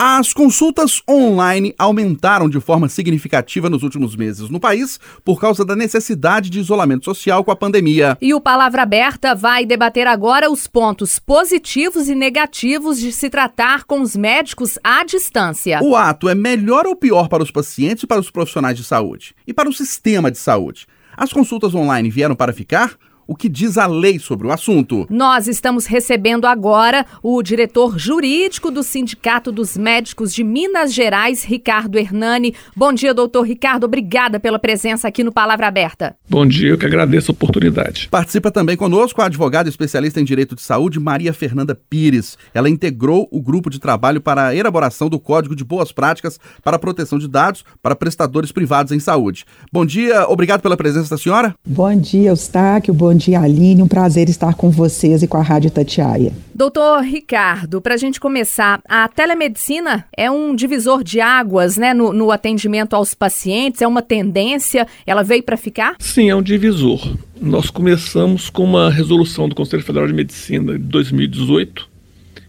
As consultas online aumentaram de forma significativa nos últimos meses no país por causa da necessidade de isolamento social com a pandemia. E o Palavra Aberta vai debater agora os pontos positivos e negativos de se tratar com os médicos à distância. O ato é melhor ou pior para os pacientes e para os profissionais de saúde? E para o sistema de saúde? As consultas online vieram para ficar? O que diz a lei sobre o assunto. Nós estamos recebendo agora o diretor jurídico do Sindicato dos Médicos de Minas Gerais, Ricardo Hernani. Bom dia, doutor Ricardo. Obrigada pela presença aqui no Palavra Aberta. Bom dia, eu que agradeço a oportunidade. Participa também conosco a advogada especialista em direito de saúde, Maria Fernanda Pires. Ela integrou o grupo de trabalho para a elaboração do Código de Boas Práticas para a Proteção de Dados para prestadores privados em saúde. Bom dia, obrigado pela presença da senhora. Bom dia, Eustáquio. Bom dia, Aline. Um prazer estar com vocês e com a Rádio Tatiaia. Doutor Ricardo, para a gente começar, a telemedicina é um divisor de águas né, no, no atendimento aos pacientes? É uma tendência? Ela veio para ficar? Sim, é um divisor. Nós começamos com uma resolução do Conselho Federal de Medicina de 2018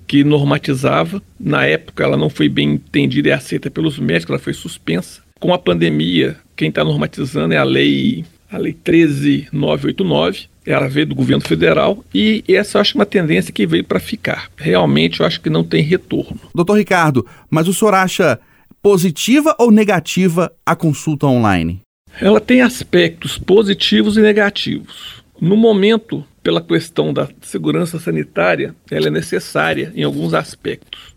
que normatizava. Na época, ela não foi bem entendida e aceita pelos médicos, ela foi suspensa. Com a pandemia, quem está normatizando é a lei, a lei 13989, ela veio do governo federal e essa eu acho uma tendência que veio para ficar. Realmente eu acho que não tem retorno. Doutor Ricardo, mas o senhor acha positiva ou negativa a consulta online? Ela tem aspectos positivos e negativos. No momento, pela questão da segurança sanitária, ela é necessária em alguns aspectos.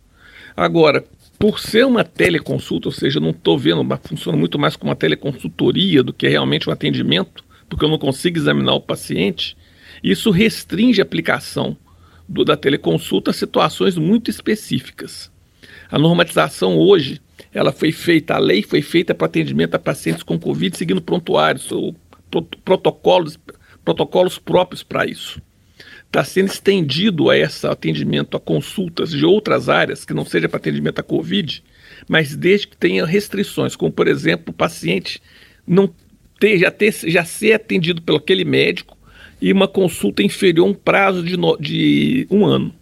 Agora, por ser uma teleconsulta, ou seja, não estou vendo, mas funciona muito mais como uma teleconsultoria do que realmente um atendimento, porque eu não consigo examinar o paciente, isso restringe a aplicação do, da teleconsulta a situações muito específicas. A normatização hoje, ela foi feita, a lei foi feita para atendimento a pacientes com Covid seguindo prontuários ou protocolos, protocolos próprios para isso. Está sendo estendido a esse atendimento a consultas de outras áreas, que não seja para atendimento a Covid, mas desde que tenha restrições, como por exemplo, o paciente não ter, já, ter, já ser atendido pelo aquele médico e uma consulta inferior a um prazo de, no, de um ano,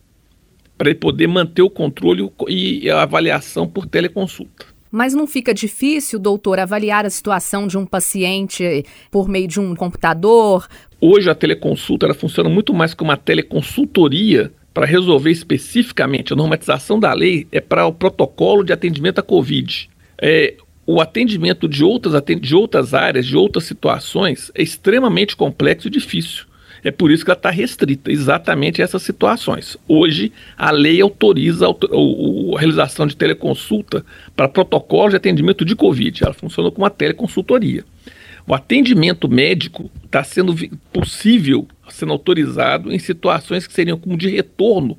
para ele poder manter o controle e a avaliação por teleconsulta. Mas não fica difícil, doutor, avaliar a situação de um paciente por meio de um computador? Hoje a teleconsulta ela funciona muito mais como uma teleconsultoria para resolver especificamente. A normatização da lei é para o protocolo de atendimento à Covid. É, o atendimento de outras, de outras áreas, de outras situações, é extremamente complexo e difícil. É por isso que ela está restrita, exatamente a essas situações. Hoje, a lei autoriza a, realização de teleconsulta para protocolo de atendimento de Covid. Ela funciona como uma teleconsultoria. O atendimento médico está sendo possível sendo autorizado em situações que seriam como de retorno,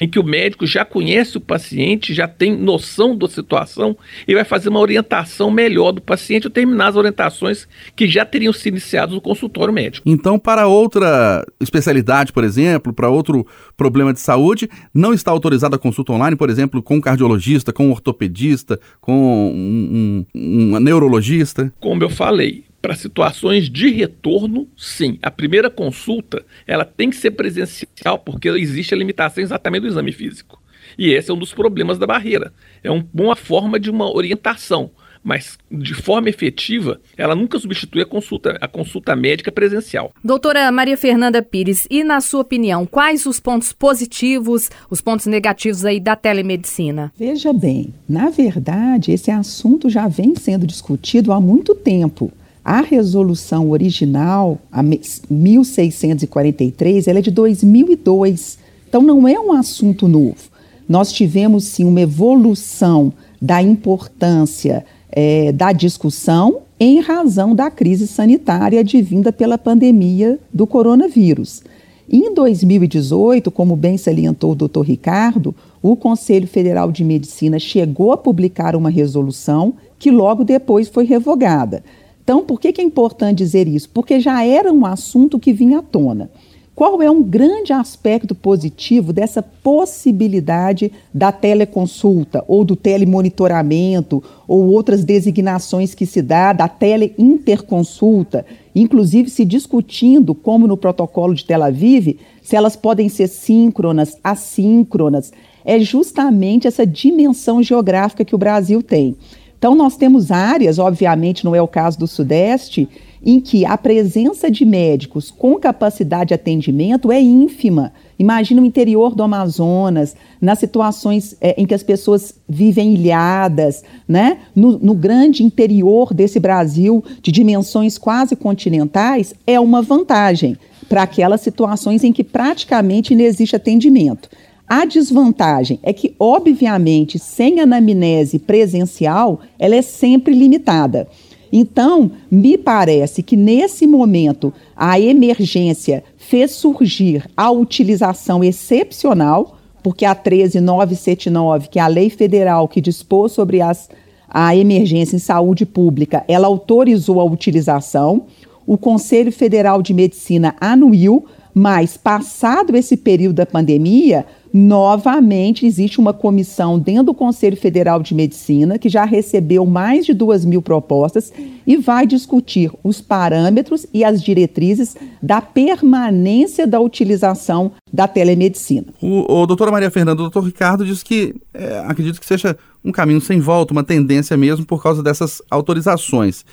em que o médico já conhece o paciente, já tem noção da situação e vai fazer uma orientação melhor do paciente ou terminar as orientações que já teriam sido iniciadas no consultório médico. Então, para outra especialidade, por exemplo, para outro problema de saúde, não está autorizada a consulta online, por exemplo, com um cardiologista, com um ortopedista, com um, um, um neurologista? Como eu falei, para situações de retorno, sim. A primeira consulta, ela tem que ser presencial, porque existe a limitação exatamente do exame físico. E esse é um dos problemas da barreira. É um, uma forma de uma orientação, mas de forma efetiva, ela nunca substitui a consulta, a consulta médica presencial. Doutora Maria Fernanda Pires, e na sua opinião, quais os pontos positivos, os pontos negativos aí da telemedicina? Veja bem, na verdade, esse assunto já vem sendo discutido há muito tempo. A resolução original, a 1643, ela é de 2002. Então não é um assunto novo. Nós tivemos sim uma evolução da importância é, da discussão em razão da crise sanitária advinda pela pandemia do coronavírus. Em 2018, como bem salientou o doutor Ricardo, o Conselho Federal de Medicina chegou a publicar uma resolução que logo depois foi revogada. Então, por que, que é importante dizer isso? Porque já era um assunto que vinha à tona. Qual é um grande aspecto positivo dessa possibilidade da teleconsulta ou do telemonitoramento ou outras designações que se dá da teleinterconsulta, inclusive se discutindo, como no protocolo de Tel Aviv, se elas podem ser síncronas, assíncronas. É justamente essa dimensão geográfica que o Brasil tem. Então, nós temos áreas, obviamente não é o caso do Sudeste, em que a presença de médicos com capacidade de atendimento é ínfima. Imagina o interior do Amazonas, nas situações é, em que as pessoas vivem ilhadas, né? No, no, grande interior desse Brasil, de dimensões quase continentais, é uma vantagem para aquelas situações em que praticamente não existe atendimento. A desvantagem é que, obviamente, sem anamnese presencial, ela é sempre limitada. Então, me parece que nesse momento a emergência fez surgir a utilização excepcional, porque a 13979, que é a lei federal que dispôs sobre as, a emergência em saúde pública, ela autorizou a utilização. O Conselho Federal de Medicina anuiu, mas passado esse período da pandemia, novamente existe uma comissão dentro do Conselho Federal de Medicina que já recebeu mais de duas mil propostas e vai discutir os parâmetros e as diretrizes da permanência da utilização da telemedicina. O, o Maria Fernanda, o doutor Ricardo diz que é, acredito que seja um caminho sem volta, uma tendência mesmo por causa dessas autorizações.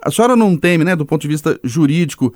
A senhora não teme, né, do ponto de vista jurídico,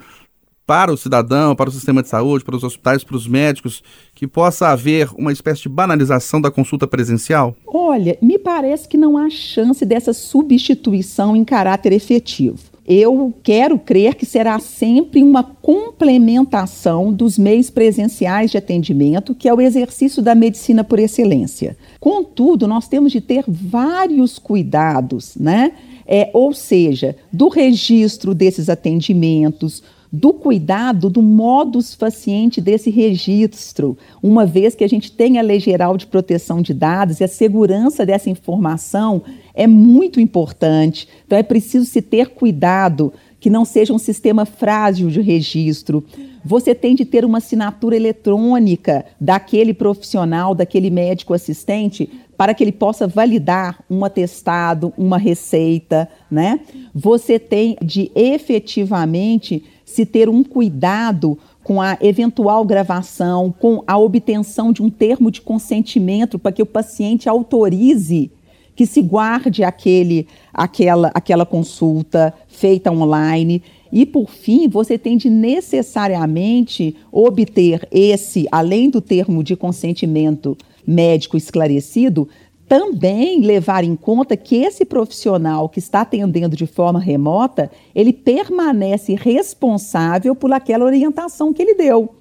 para o cidadão, para o sistema de saúde, para os hospitais, para os médicos, que possa haver uma espécie de banalização da consulta presencial? Olha, me parece que não há chance dessa substituição em caráter efetivo. Eu quero crer que será sempre uma complementação dos meios presenciais de atendimento, que é o exercício da medicina por excelência. Contudo, nós temos de ter vários cuidados, né? É, ou seja, do registro desses atendimentos, do cuidado do modus faciente desse registro, uma vez que a gente tem a Lei Geral de Proteção de Dados e a segurança dessa informação é muito importante. Então é preciso se ter cuidado que não seja um sistema frágil de registro. Você tem de ter uma assinatura eletrônica daquele profissional, daquele médico assistente, para que ele possa validar um atestado, uma receita, né? Você tem de efetivamente se ter um cuidado com a eventual gravação, com a obtenção de um termo de consentimento para que o paciente autorize que se guarde aquele, aquela, aquela consulta feita online. E, por fim, você tem de necessariamente obter esse, além do termo de consentimento médico esclarecido, também levar em conta que esse profissional que está atendendo de forma remota, ele permanece responsável por aquela orientação que ele deu.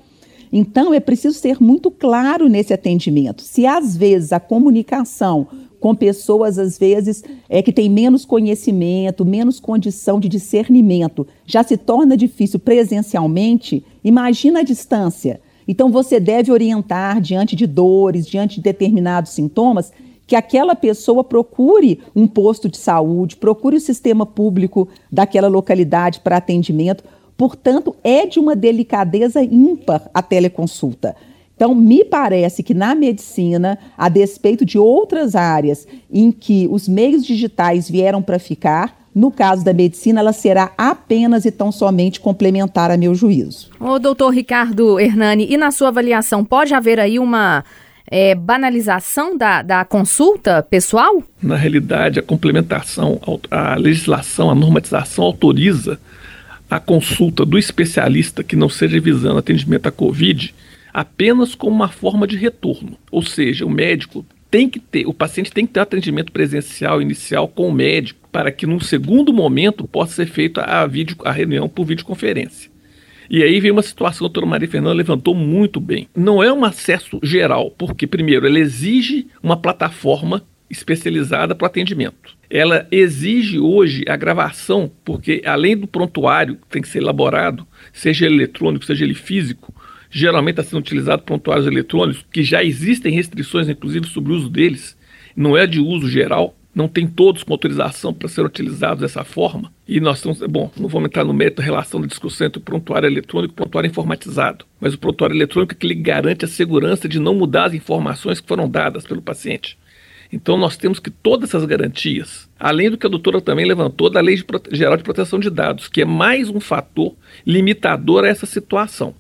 Então, é preciso ser muito claro nesse atendimento. Se às vezes a comunicação com pessoas, às vezes, é, que têm menos conhecimento, menos condição de discernimento, já se torna difícil presencialmente, imagina a distância. Então, você deve orientar diante de dores, diante de determinados sintomas, que aquela pessoa procure um posto de saúde, procure o sistema público daquela localidade para atendimento. Portanto, é de uma delicadeza ímpar a teleconsulta. Então, me parece que na medicina, a despeito de outras áreas em que os meios digitais vieram para ficar, no caso da medicina, ela será apenas e tão somente complementar a meu juízo. Ô, doutor Ricardo Hernani, e na sua avaliação, pode haver aí uma é, banalização da, da consulta pessoal? Na realidade, a complementação, a legislação, a normatização autoriza a consulta do especialista que não seja visando atendimento à Covid apenas como uma forma de retorno. Ou seja, o médico tem que ter, o paciente tem que ter atendimento presencial inicial com o médico para que num segundo momento possa ser feita a, vídeo, a reunião por videoconferência. E aí vem uma situação que a doutora Maria Fernanda levantou muito bem. Não é um acesso geral, porque, primeiro, ela exige uma plataforma especializada para atendimento. Ela exige hoje a gravação, porque além do prontuário que tem que ser elaborado, seja ele eletrônico, seja ele físico, geralmente está sendo utilizado prontuários eletrônicos, que já existem restrições, inclusive, sobre o uso deles, não é de uso geral não tem todos com autorização para ser utilizados dessa forma. E nós estamos, bom, não vamos entrar no mérito da relação da discussão entre o prontuário eletrônico e o prontuário informatizado, mas o prontuário eletrônico é que lhe garante a segurança de não mudar as informações que foram dadas pelo paciente. Então nós temos que todas essas garantias, além do que a doutora também levantou da Lei Geral de Proteção de Dados, que é mais um fator limitador a essa situação.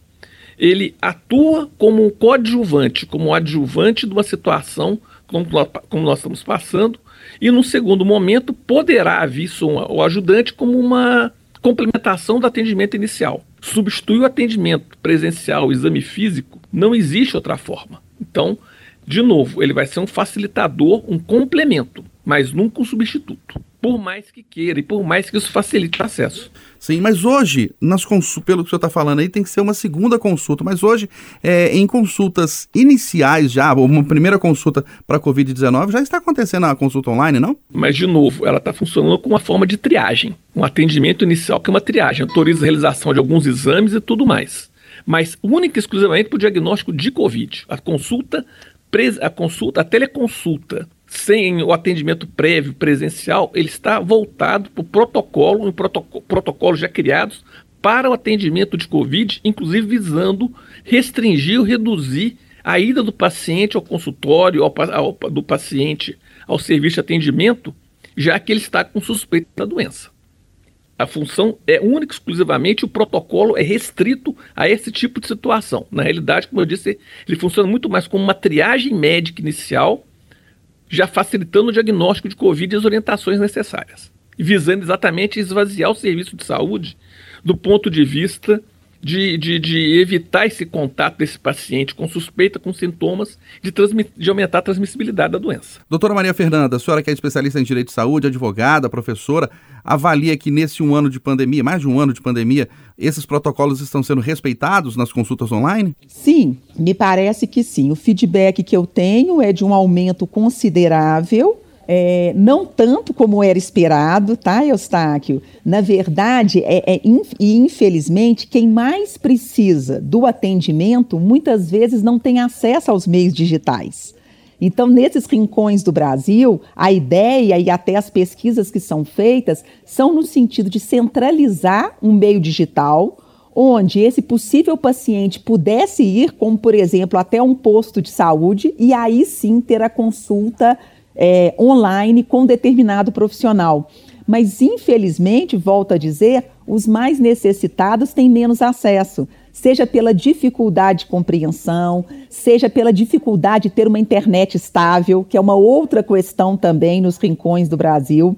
Ele atua como um coadjuvante, como um adjuvante de uma situação como nós, como nós estamos passando, e num segundo momento poderá vir o ajudante como uma complementação do atendimento inicial. Substitui o atendimento presencial, o exame físico, não existe outra forma. Então, de novo, ele vai ser um facilitador, um complemento, mas nunca um substituto. Por mais que queira e por mais que isso facilite o acesso. Sim, mas hoje, nas pelo que o senhor está falando aí, tem que ser uma segunda consulta. Mas hoje, é, em consultas iniciais já, uma primeira consulta para a Covid-19, já está acontecendo a consulta online, não? Mas, de novo, ela está funcionando com uma forma de triagem. Um atendimento inicial que é uma triagem. Autoriza a realização de alguns exames e tudo mais. Mas única e exclusivamente para o diagnóstico de Covid. A consulta a consulta, a teleconsulta, sem o atendimento prévio presencial, ele está voltado para o protocolo, em protocolo, protocolos já criados para o atendimento de Covid, inclusive visando restringir ou reduzir a ida do paciente ao consultório, ao, ao, do paciente ao serviço de atendimento, já que ele está com suspeita da doença. A função é única exclusivamente, o protocolo é restrito a esse tipo de situação. Na realidade, como eu disse, ele funciona muito mais como uma triagem médica inicial, já facilitando o diagnóstico de Covid e as orientações necessárias, visando exatamente esvaziar o serviço de saúde do ponto de vista de, de, de, evitar esse contato desse paciente com suspeita, com sintomas, de, de, aumentar a transmissibilidade da doença. Doutora Maria Fernanda, a senhora que é especialista em direito de saúde, advogada, professora, avalia que nesse um ano de pandemia, mais de um ano de pandemia, esses protocolos estão sendo respeitados nas consultas online? Sim, me parece que sim. O feedback que eu tenho é de um aumento considerável é, não tanto como era esperado, tá, Eustáquio? Na verdade, é, é e infelizmente, quem mais precisa do atendimento muitas vezes não tem acesso aos meios digitais. Então, nesses rincões do Brasil, a ideia e até as pesquisas que são feitas são no sentido de centralizar um meio digital onde esse possível paciente pudesse ir, como por exemplo, até um posto de saúde e aí sim ter a consulta é, online com determinado profissional. Mas, infelizmente, volto a dizer, os mais necessitados têm menos acesso, seja pela dificuldade de compreensão, seja pela dificuldade de ter uma internet estável, que é uma outra questão também nos rincões do Brasil.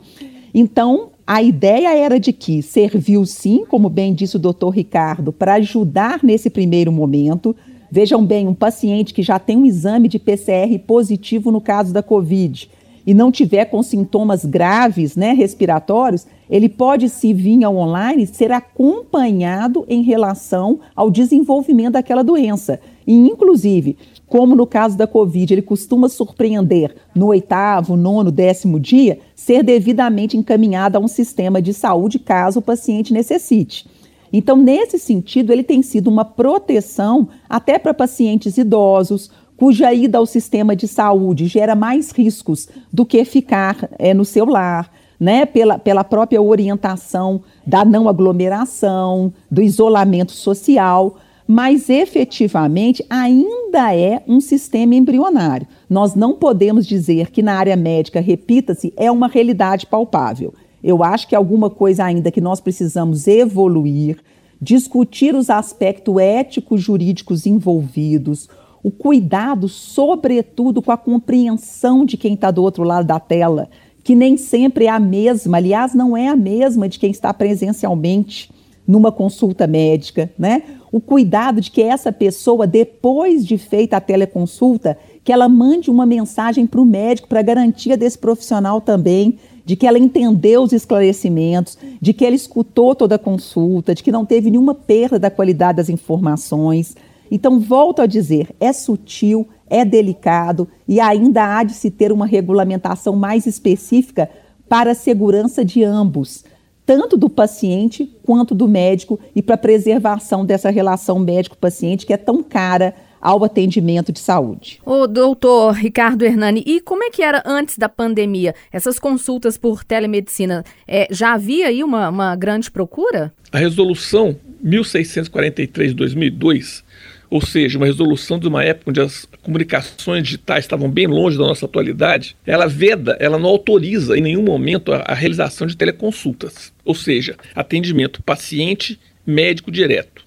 Então, a ideia era de que serviu sim, como bem disse o doutor Ricardo, para ajudar nesse primeiro momento, Vejam bem, um paciente que já tem um exame de PCR positivo no caso da Covid e não tiver com sintomas graves, né, respiratórios, ele pode se vir ao online ser acompanhado em relação ao desenvolvimento daquela doença. E, inclusive, como no caso da Covid, ele costuma surpreender no oitavo, nono, décimo dia, ser devidamente encaminhado a um sistema de saúde caso o paciente necessite. Então, nesse sentido, ele tem sido uma proteção até para pacientes idosos, cuja ida ao sistema de saúde gera mais riscos do que ficar é, no seu lar. Né, pela, pela própria orientação da não aglomeração, do isolamento social, mas efetivamente ainda é um sistema embrionário. Nós não podemos dizer que na área médica, repita-se, é uma realidade palpável. Eu acho que alguma coisa ainda que nós precisamos evoluir, discutir os aspectos éticos jurídicos envolvidos, o cuidado, sobretudo, com a compreensão de quem está do outro lado da tela, que nem sempre é a mesma, aliás, não é a mesma de quem está presencialmente numa consulta médica, né? O cuidado de que essa pessoa, depois de feita a teleconsulta, que ela mande uma mensagem para o médico para garantia desse profissional também de que ela entendeu os esclarecimentos, de que ela escutou toda a consulta, de que não teve nenhuma perda da qualidade das informações. Então, volto a dizer, é sutil, é delicado e ainda há de se ter uma regulamentação mais específica para a segurança de ambos, tanto do paciente quanto do médico e para a preservação dessa relação médico-paciente que é tão cara ao atendimento de saúde. O doutor Ricardo Hernani, e como é que era antes da pandemia? Essas consultas por telemedicina, é, já havia aí uma, uma grande procura? A resolução 1643 de 2002 ou seja, uma resolução de uma época onde as comunicações digitais estavam bem longe da nossa atualidade, ela veda, ela não autoriza em nenhum momento a, a realização de teleconsultas, ou seja, atendimento paciente médico direto.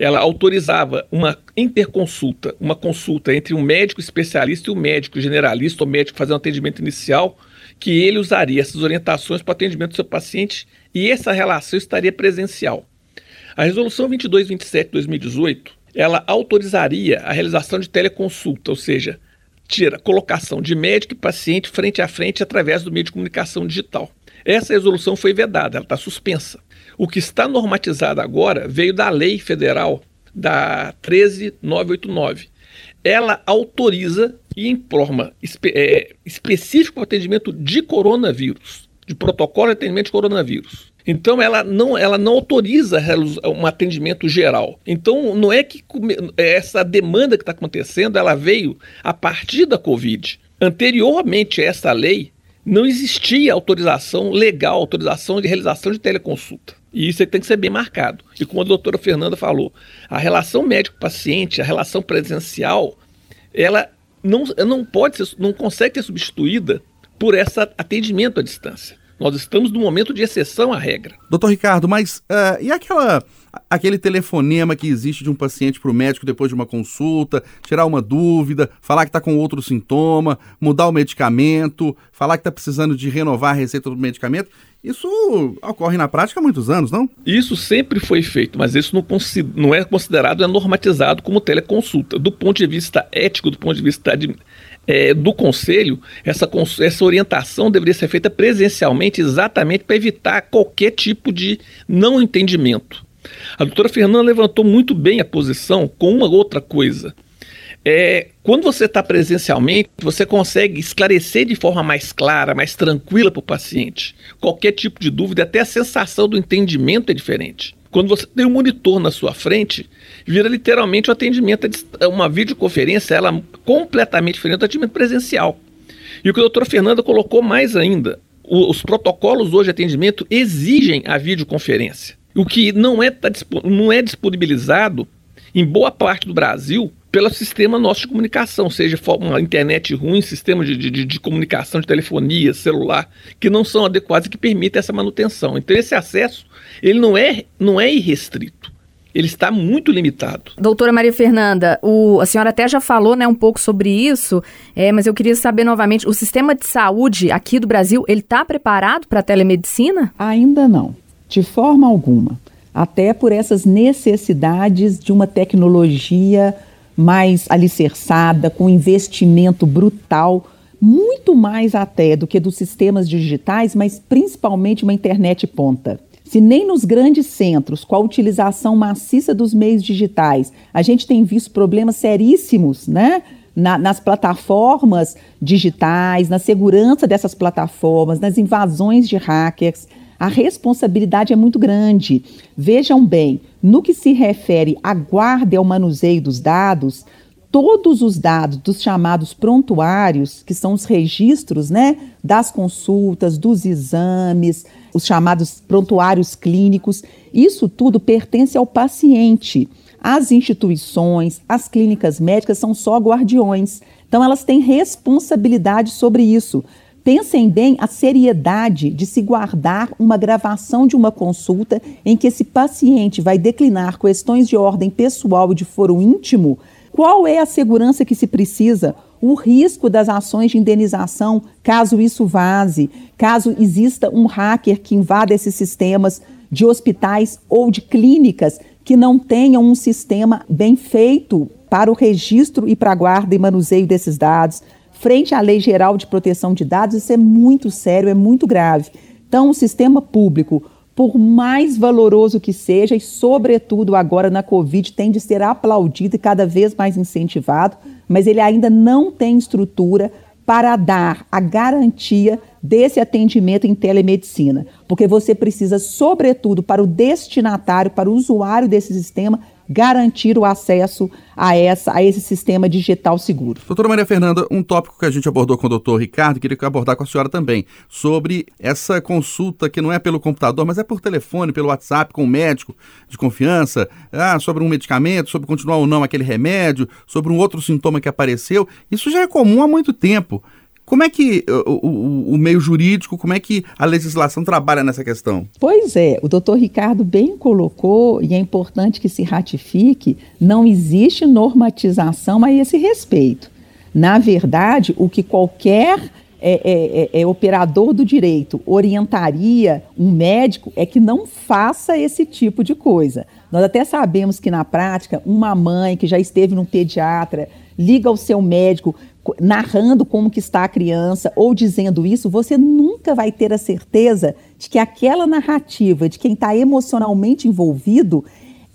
Ela autorizava uma interconsulta, uma consulta entre um médico especialista e um médico generalista ou médico fazendo atendimento inicial, que ele usaria essas orientações para o atendimento do seu paciente e essa relação estaria presencial. A resolução 2227 de 2018 ela autorizaria a realização de teleconsulta, ou seja, tira colocação de médico e paciente frente a frente através do meio de comunicação digital. Essa resolução foi vedada, ela está suspensa. O que está normatizado agora veio da lei federal da 13989. Ela autoriza e em forma espe é, específica para o atendimento de coronavírus, de protocolo de atendimento de coronavírus. Então ela não, ela não autoriza um atendimento geral. Então não é que essa demanda que está acontecendo, ela veio a partir da Covid. Anteriormente a essa lei, não existia autorização legal, autorização de realização de teleconsulta. E isso tem que ser bem marcado. E como a doutora Fernanda falou, a relação médico-paciente, a relação presencial, ela não, não pode ser, não consegue ser substituída por esse atendimento à distância. Nós estamos num momento de exceção à regra. Doutor Ricardo, mas uh, e aquela aquele telefonema que existe de um paciente para o médico depois de uma consulta, tirar uma dúvida, falar que está com outro sintoma, mudar o medicamento, falar que está precisando de renovar a receita do medicamento? Isso ocorre na prática há muitos anos, não? Isso sempre foi feito, mas isso não, não é considerado, é normatizado como teleconsulta. Do ponto de vista ético, do ponto de vista de, é, do conselho, essa, essa orientação deveria ser feita presencialmente exatamente para evitar qualquer tipo de não entendimento. A doutora Fernanda levantou muito bem a posição com uma outra coisa. É, quando você está presencialmente, você consegue esclarecer de forma mais clara, mais tranquila para o paciente. Qualquer tipo de dúvida, até a sensação do entendimento é diferente. Quando você tem um monitor na sua frente, vira literalmente o um atendimento, uma videoconferência, ela completamente diferente do atendimento presencial. E o que a doutora Fernanda colocou mais ainda, os protocolos hoje de atendimento exigem a videoconferência. O que não é, tá, não é disponibilizado em boa parte do Brasil pelo sistema nosso de comunicação, seja uma internet ruim, sistema de, de, de, comunicação de telefonia, celular, que não são adequados e que permitem essa manutenção. Então esse acesso, ele não é, não é irrestrito. Ele está muito limitado. Doutora Maria Fernanda, o, a senhora até já falou né, um pouco sobre isso, é, mas eu queria saber novamente, o sistema de saúde aqui do Brasil, ele está preparado para a telemedicina? Ainda não, de forma alguma. Até por essas necessidades de uma tecnologia mais alicerçada, com investimento brutal, muito mais até do que dos sistemas digitais, mas principalmente uma internet ponta. Se nem nos grandes centros, com a utilização maciça dos meios digitais, a gente tem visto problemas seríssimos, né? Na, nas plataformas digitais, na segurança dessas plataformas, nas invasões de hackers, a responsabilidade é muito grande. Vejam bem, no que se refere à guarda e ao manuseio dos dados, todos os dados dos chamados prontuários, que são os registros né, das consultas, dos exames, os chamados prontuários clínicos, isso tudo pertence ao paciente. As instituições, as clínicas médicas são só guardiões. Então, elas têm responsabilidade sobre isso. Pensem bem a seriedade de se guardar uma gravação de uma consulta em que esse paciente vai declinar questões de ordem pessoal e de foro íntimo. Qual é a segurança que se precisa? O risco das ações de indenização, caso isso vaze, caso exista um hacker que invada esses sistemas de hospitais ou de clínicas que não tenham um sistema bem feito para o registro e para a guarda e manuseio desses dados frente à Lei Geral de Proteção de Dados, isso é muito sério, é muito grave. Então, o sistema público, por mais valoroso que seja, e sobretudo agora na Covid, tem de ser aplaudido e cada vez mais incentivado, mas ele ainda não tem estrutura para dar a garantia desse atendimento em telemedicina, porque você precisa, sobretudo, para o destinatário, para o usuário desse sistema, garantir o acesso a, essa, a esse sistema digital seguro. Doutora Maria Fernanda, um tópico que a gente abordou com o doutor Ricardo, queria abordar com a senhora também, sobre essa consulta que não é pelo computador, mas é por telefone, pelo WhatsApp, com o um médico de confiança, ah, sobre um medicamento, sobre continuar ou não aquele remédio, sobre um outro sintoma que apareceu. Isso já é comum há muito tempo. Como é que o, o, o, meio jurídico, como é que a legislação trabalha nessa questão? Pois é, o doutor Ricardo bem colocou, e é importante que se ratifique, não existe normatização a esse respeito. Na verdade, o que qualquer é, é, é, é, operador do direito orientaria um médico é que não faça esse tipo de coisa. Nós até sabemos que na prática, uma mãe que já esteve num pediatra liga ao seu médico narrando como que está a criança ou dizendo isso, você nunca vai ter a certeza de que aquela narrativa de quem está emocionalmente envolvido,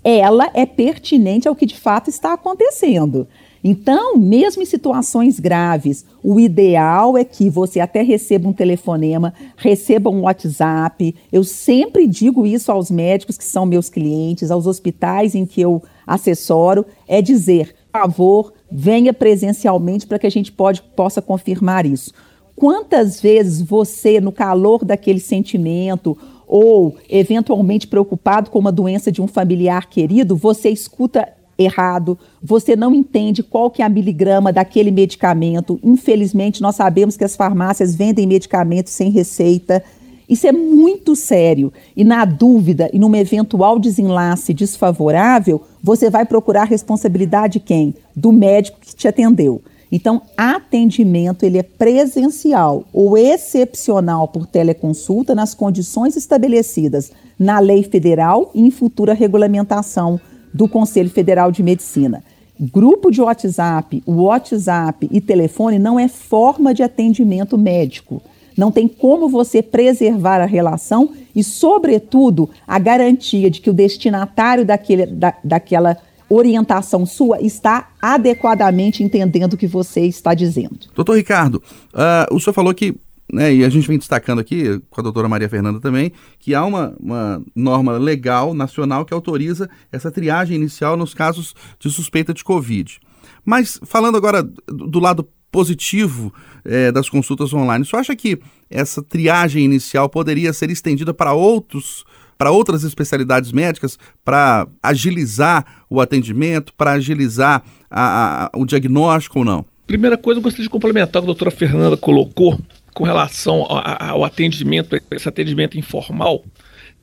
ela é pertinente ao que de fato está acontecendo. Então, mesmo em situações graves, o ideal é que você até receba um telefonema, receba um WhatsApp. Eu sempre digo isso aos médicos que são meus clientes, aos hospitais em que eu assessoro, é dizer, por favor, venha presencialmente para que a gente pode, possa confirmar isso. Quantas vezes você, no calor daquele sentimento, ou eventualmente preocupado com uma doença de um familiar querido, você escuta errado, você não entende qual que é a miligrama daquele medicamento. Infelizmente, nós sabemos que as farmácias vendem medicamentos sem receita. Isso é muito sério. E na dúvida e num eventual desenlace desfavorável, você vai procurar responsabilidade de quem? Do médico que te atendeu. Então, atendimento ele é presencial ou excepcional por teleconsulta nas condições estabelecidas na lei federal e em futura regulamentação do Conselho Federal de Medicina. Grupo de WhatsApp, WhatsApp e telefone não é forma de atendimento médico. Não tem como você preservar a relação e, sobretudo, a garantia de que o destinatário daquele, da, daquela orientação sua está adequadamente entendendo o que você está dizendo. Doutor Ricardo, uh, o senhor falou que, né, e a gente vem destacando aqui com a doutora Maria Fernanda também, que há uma, uma norma legal nacional que autoriza essa triagem inicial nos casos de suspeita de Covid. Mas falando agora do lado positivo é, das consultas online. Você acha que essa triagem inicial poderia ser estendida para outros para outras especialidades médicas para agilizar o atendimento, para agilizar a, a, o diagnóstico ou não? Primeira coisa, eu gostaria de complementar o que a doutora Fernanda colocou com relação ao atendimento, esse atendimento informal.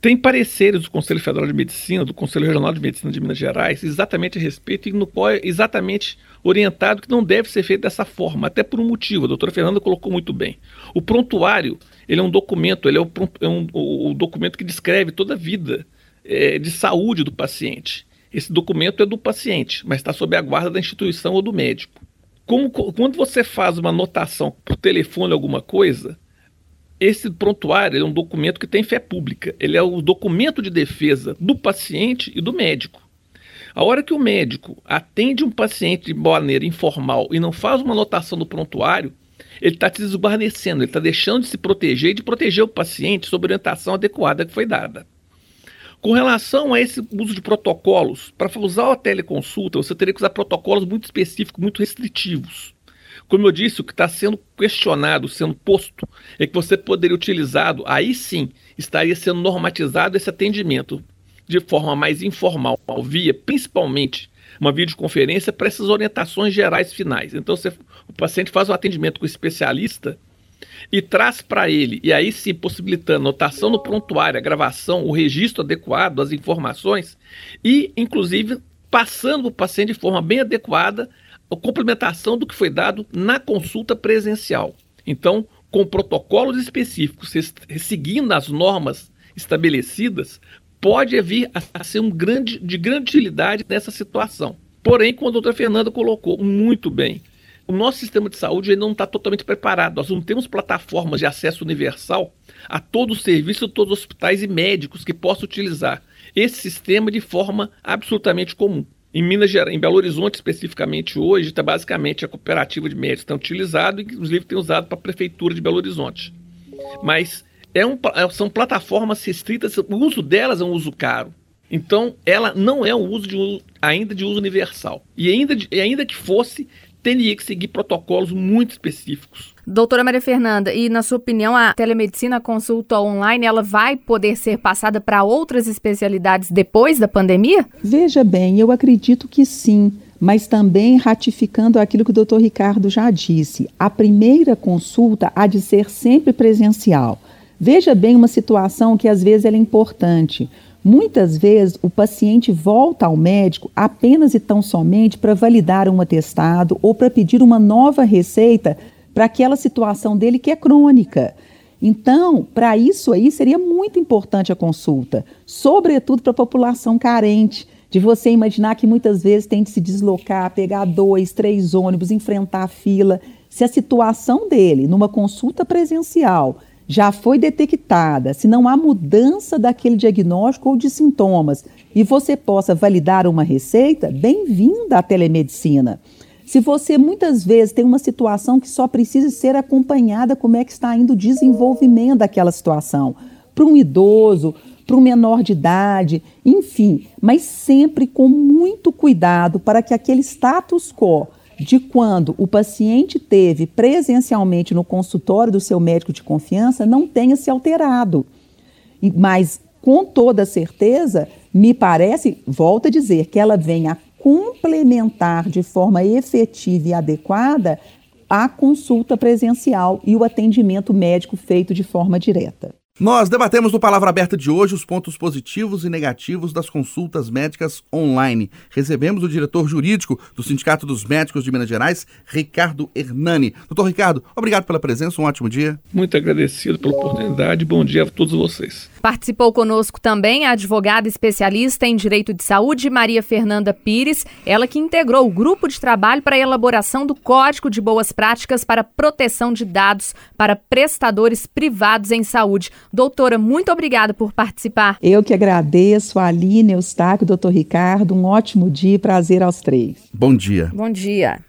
Tem pareceres do Conselho Federal de Medicina, do Conselho Regional de Medicina de Minas Gerais, exatamente a respeito e no qual é exatamente orientado que não deve ser feito dessa forma, até por um motivo. A doutora Fernanda colocou muito bem. O prontuário, ele é um documento, ele é, o, é um, o, documento que descreve toda a vida é, de saúde do paciente. Esse documento é do paciente, mas está sob a guarda da instituição ou do médico. Como, quando você faz uma anotação por telefone alguma coisa, esse prontuário é um documento que tem fé pública. Ele é o documento de defesa do paciente e do médico. A hora que o médico atende um paciente de maneira informal e não faz uma anotação do prontuário, ele está se desguarnecendo, ele está deixando de se proteger e de proteger o paciente sob a orientação adequada que foi dada. Com relação a esse uso de protocolos, para usar a teleconsulta, você teria que usar protocolos muito específicos, muito restritivos. Como eu disse, o que está sendo questionado, sendo posto, é que você poderia utilizado, aí sim estaria sendo normatizado esse atendimento de forma mais informal, via principalmente uma videoconferência para essas orientações gerais finais. Então, você, o paciente faz o atendimento com o especialista e traz para ele, e aí sim possibilitando anotação no prontuário, a gravação, o registro adequado, as informações, e inclusive passando para o paciente de forma bem adequada a complementação do que foi dado na consulta presencial. Então, com protocolos específicos, seguindo as normas estabelecidas, pode vir a, ser um grande, de grande utilidade nessa situação. Porém, como a doutora Fernanda colocou muito bem, o nosso sistema de saúde ainda não está totalmente preparado. Nós não temos plataformas de acesso universal a todo o serviço, todos os hospitais e médicos que possam utilizar esse sistema de forma absolutamente comum. Em Minas Gerais, em Belo Horizonte especificamente hoje, está basicamente a cooperativa de médicos tem utilizado e inclusive tem usado para a prefeitura de Belo Horizonte. Mas é um, é, são plataformas restritas, o uso delas é um uso caro. Então, ela não é um uso de ainda de uso universal. E ainda, de, ainda que fosse, teria que seguir protocolos muito específicos. Doutora Maria Fernanda, e na sua opinião, a telemedicina a consulta online, ela vai poder ser passada para outras especialidades depois da pandemia? Veja bem, eu acredito que sim, mas também ratificando aquilo que o doutor Ricardo já disse, a primeira consulta há de ser sempre presencial. Veja bem uma situação que às vezes é importante. Muitas vezes o paciente volta ao médico apenas e tão somente para validar um atestado ou para pedir uma nova receita para aquela situação dele que é crônica. Então, para isso aí seria muito importante a consulta, sobretudo para a população carente, de você imaginar que muitas vezes tem de se deslocar, pegar dois, três ônibus, enfrentar a fila. Se a situação dele numa consulta presencial já foi detectada, se não há mudança daquele diagnóstico ou de sintomas e você possa validar uma receita, bem-vinda à telemedicina. Se você muitas vezes tem uma situação que só precisa ser acompanhada, como é que está indo o desenvolvimento daquela situação? Para um idoso, para um menor de idade, enfim, mas sempre com muito cuidado para que aquele status quo de quando o paciente teve presencialmente no consultório do seu médico de confiança não tenha se alterado. Mas, com toda certeza, me parece, volto a dizer, que ela venha complementar de forma efetiva e adequada a consulta presencial e o atendimento médico feito de forma direta. Nós debatemos no Palavra Aberta de hoje os pontos positivos e negativos das consultas médicas online. Recebemos o diretor jurídico do Sindicato dos Médicos de Minas Gerais, Ricardo Hernani. Doutor Ricardo, obrigado pela presença, um ótimo dia. Muito agradecido pela oportunidade, bom dia a todos vocês. Participou conosco também a advogada especialista em direito de saúde, Maria Fernanda Pires, ela que integrou o grupo de trabalho para a elaboração do Código de Boas Práticas para Proteção de Dados para Prestadores Privados em Saúde. Doutora, muito obrigada por participar. Eu que agradeço, a Aline, Eustáquio, doutor Ricardo. Um ótimo dia e prazer aos três. Bom dia. Bom dia.